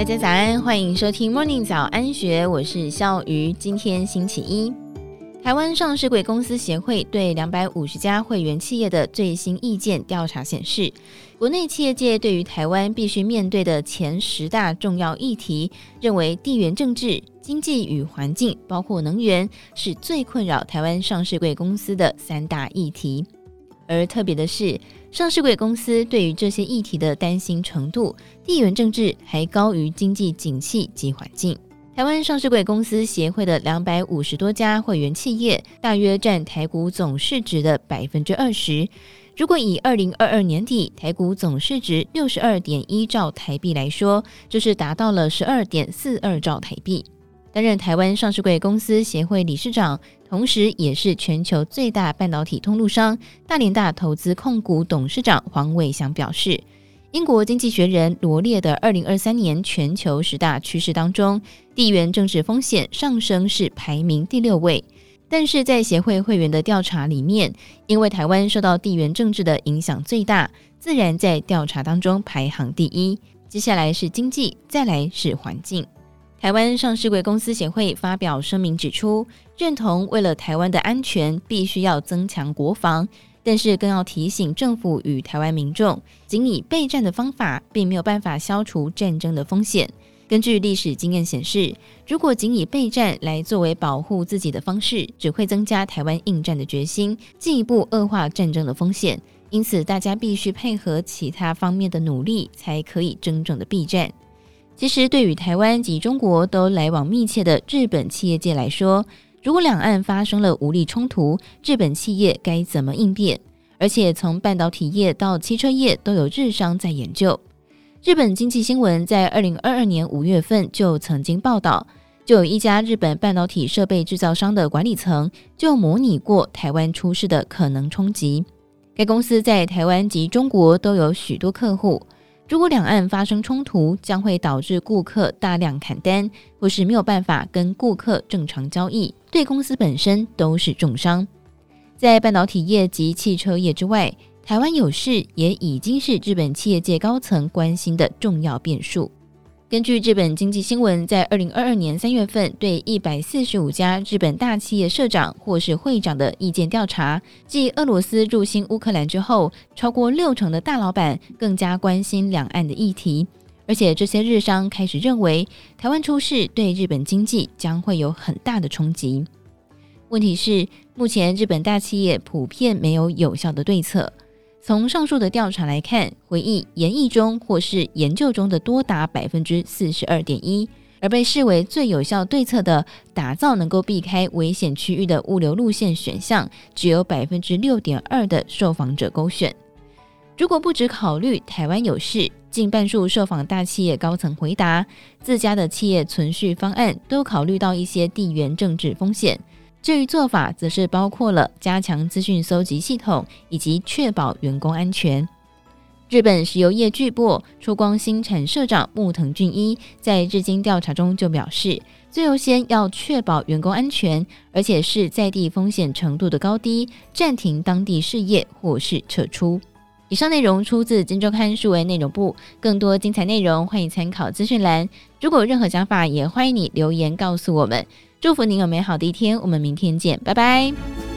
大家早安，欢迎收听 Morning 早安学，我是笑鱼。今天星期一，台湾上市贵公司协会对两百五十家会员企业的最新意见调查显示，国内企业界对于台湾必须面对的前十大重要议题，认为地缘政治、经济与环境，包括能源，是最困扰台湾上市贵公司的三大议题。而特别的是，上市柜公司对于这些议题的担心程度，地缘政治还高于经济景气及环境。台湾上市柜公司协会的两百五十多家会员企业，大约占台股总市值的百分之二十。如果以二零二二年底台股总市值六十二点一兆台币来说，就是达到了十二点四二兆台币。担任台湾上市柜公司协会理事长，同时也是全球最大半导体通路商大联大投资控股董事长黄伟翔表示，英国经济学人罗列的二零二三年全球十大趋势当中，地缘政治风险上升是排名第六位。但是在协会会员的调查里面，因为台湾受到地缘政治的影响最大，自然在调查当中排行第一。接下来是经济，再来是环境。台湾上市贵公司协会发表声明指出，认同为了台湾的安全，必须要增强国防，但是更要提醒政府与台湾民众，仅以备战的方法，并没有办法消除战争的风险。根据历史经验显示，如果仅以备战来作为保护自己的方式，只会增加台湾应战的决心，进一步恶化战争的风险。因此，大家必须配合其他方面的努力，才可以真正的备战。其实，对于台湾及中国都来往密切的日本企业界来说，如果两岸发生了武力冲突，日本企业该怎么应变？而且，从半导体业到汽车业都有日商在研究。日本经济新闻在二零二二年五月份就曾经报道，就有一家日本半导体设备制造商的管理层就模拟过台湾出事的可能冲击。该公司在台湾及中国都有许多客户。如果两岸发生冲突，将会导致顾客大量砍单，或是没有办法跟顾客正常交易，对公司本身都是重伤。在半导体业及汽车业之外，台湾有事也已经是日本企业界高层关心的重要变数。根据日本经济新闻，在二零二二年三月份对一百四十五家日本大企业社长或是会长的意见调查，继俄罗斯入侵乌克兰之后，超过六成的大老板更加关心两岸的议题，而且这些日商开始认为，台湾出事对日本经济将会有很大的冲击。问题是，目前日本大企业普遍没有有效的对策。从上述的调查来看，回忆研议中或是研究中的多达百分之四十二点一，而被视为最有效对策的打造能够避开危险区域的物流路线选项，只有百分之六点二的受访者勾选。如果不只考虑台湾有事，近半数受访大企业高层回答，自家的企业存续方案都考虑到一些地缘政治风险。至于做法，则是包括了加强资讯搜集系统以及确保员工安全。日本石油业巨擘出光新产社长木藤俊一在日经调查中就表示，最优先要确保员工安全，而且是在地风险程度的高低，暂停当地事业或是撤出。以上内容出自《今周刊》数位内容部，更多精彩内容欢迎参考资讯栏。如果有任何想法，也欢迎你留言告诉我们。祝福您有美好的一天，我们明天见，拜拜。